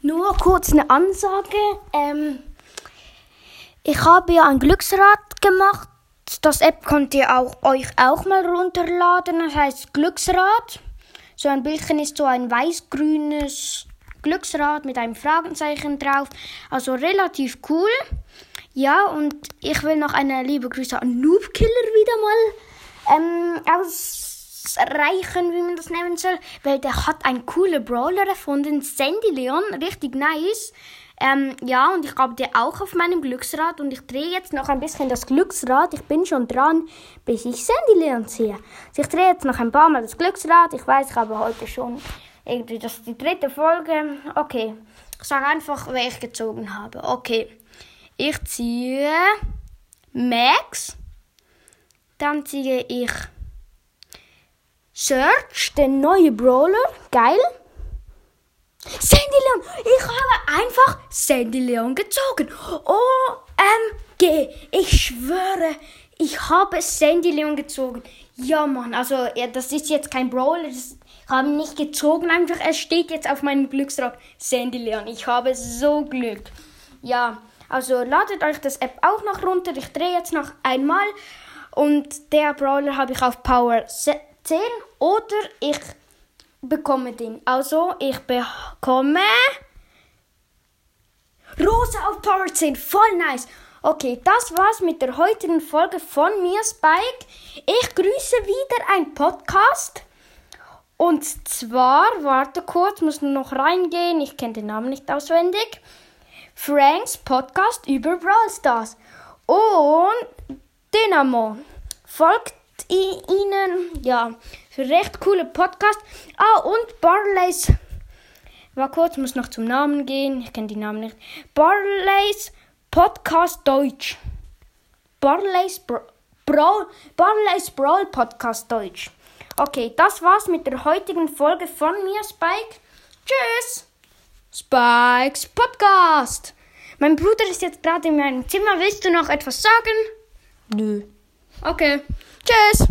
Nur kurz eine Ansage. Ähm, ich habe ja ein Glücksrad gemacht. Das App könnt ihr auch, euch auch mal runterladen. Das heißt Glücksrad. So ein Bildchen ist so ein weiß-grünes Glücksrad mit einem Fragezeichen drauf. Also relativ cool. Ja, und ich will noch eine liebe Grüße an Noobkiller wieder mal ähm, ausreichen, wie man das nennen soll. Weil der hat einen coolen Brawler erfunden. Sandy Leon, richtig nice. Ähm, ja, und ich habe den auch auf meinem Glücksrad und ich drehe jetzt noch ein bisschen das Glücksrad. Ich bin schon dran, bis ich Sandy Leon sehe. Also ich drehe jetzt noch ein paar Mal das Glücksrad. Ich weiß, ich habe heute schon irgendwie, das ist die dritte Folge. Okay, ich sage einfach, wer ich gezogen habe. Okay, ich ziehe Max. Dann ziehe ich Search, den neuen Brawler. Geil. Sandy Leon. Ich habe einfach Sandy Leon gezogen. OMG. Ich schwöre, ich habe Sandy Leon gezogen. Ja, Mann. Also, ja, das ist jetzt kein Brawler. Das, ich habe ihn nicht gezogen. Einfach, es steht jetzt auf meinem Glücksrad Sandy Leon. Ich habe so Glück. Ja, also ladet euch das App auch noch runter. Ich drehe jetzt noch einmal. Und der Brawler habe ich auf Power 10 oder ich bekomme den. Also, ich bekomme Rosa auf Power 10. Voll nice. Okay, das war's mit der heutigen Folge von mir, Spike. Ich grüße wieder ein Podcast. Und zwar, warte kurz, muss noch reingehen. Ich kenne den Namen nicht auswendig. Franks Podcast über Brawl Stars. Und Dynamo. Folgt ihnen, ja, für recht coole Podcast. Ah, und Barleys. War kurz, muss noch zum Namen gehen. Ich kenne die Namen nicht. Barleys Podcast Deutsch. Barleys Bra Brawl, Barleys Brawl Podcast Deutsch. Okay, das war's mit der heutigen Folge von mir, Spike. Tschüss! Spikes Podcast. Mein Bruder ist jetzt gerade in meinem Zimmer. Willst du noch etwas sagen? Nö. Okay. Tschüss.